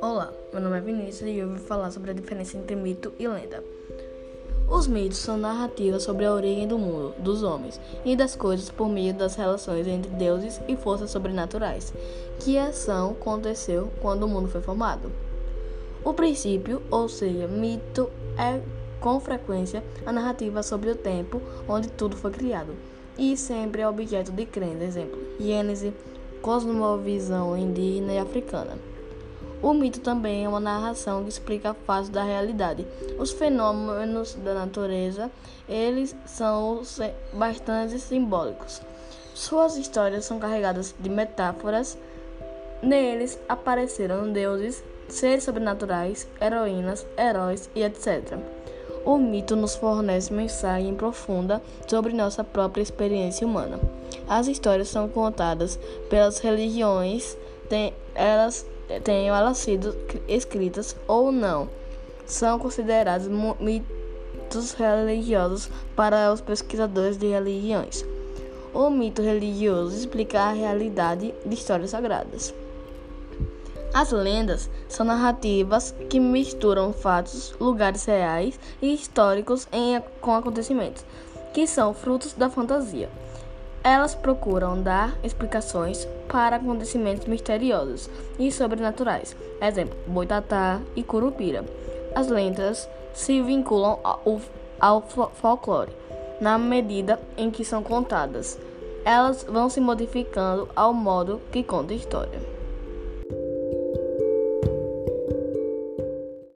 Olá, meu nome é Vinícius e eu vou falar sobre a diferença entre mito e lenda. Os mitos são narrativas sobre a origem do mundo, dos homens e das coisas por meio das relações entre deuses e forças sobrenaturais, que ação aconteceu quando o mundo foi formado. O princípio, ou seja, mito, é com frequência a narrativa sobre o tempo onde tudo foi criado e sempre é objeto de crença, exemplo, Gênese, cosmovisão indígena e africana. O mito também é uma narração que explica fatos da realidade. Os fenômenos da natureza, eles são bastante simbólicos. Suas histórias são carregadas de metáforas. Neles apareceram deuses, seres sobrenaturais, heroínas, heróis e etc. O mito nos fornece mensagem profunda sobre nossa própria experiência humana. As histórias são contadas pelas religiões, elas tenham elas sido escritas ou não, são considerados mitos religiosos para os pesquisadores de religiões. O mito religioso explica a realidade de histórias sagradas. As lendas são narrativas que misturam fatos, lugares reais e históricos em, com acontecimentos, que são frutos da fantasia. Elas procuram dar explicações para acontecimentos misteriosos e sobrenaturais, exemplo, boitatá e curupira. As lendas se vinculam ao, ao folclore na medida em que são contadas. Elas vão se modificando ao modo que conta a história.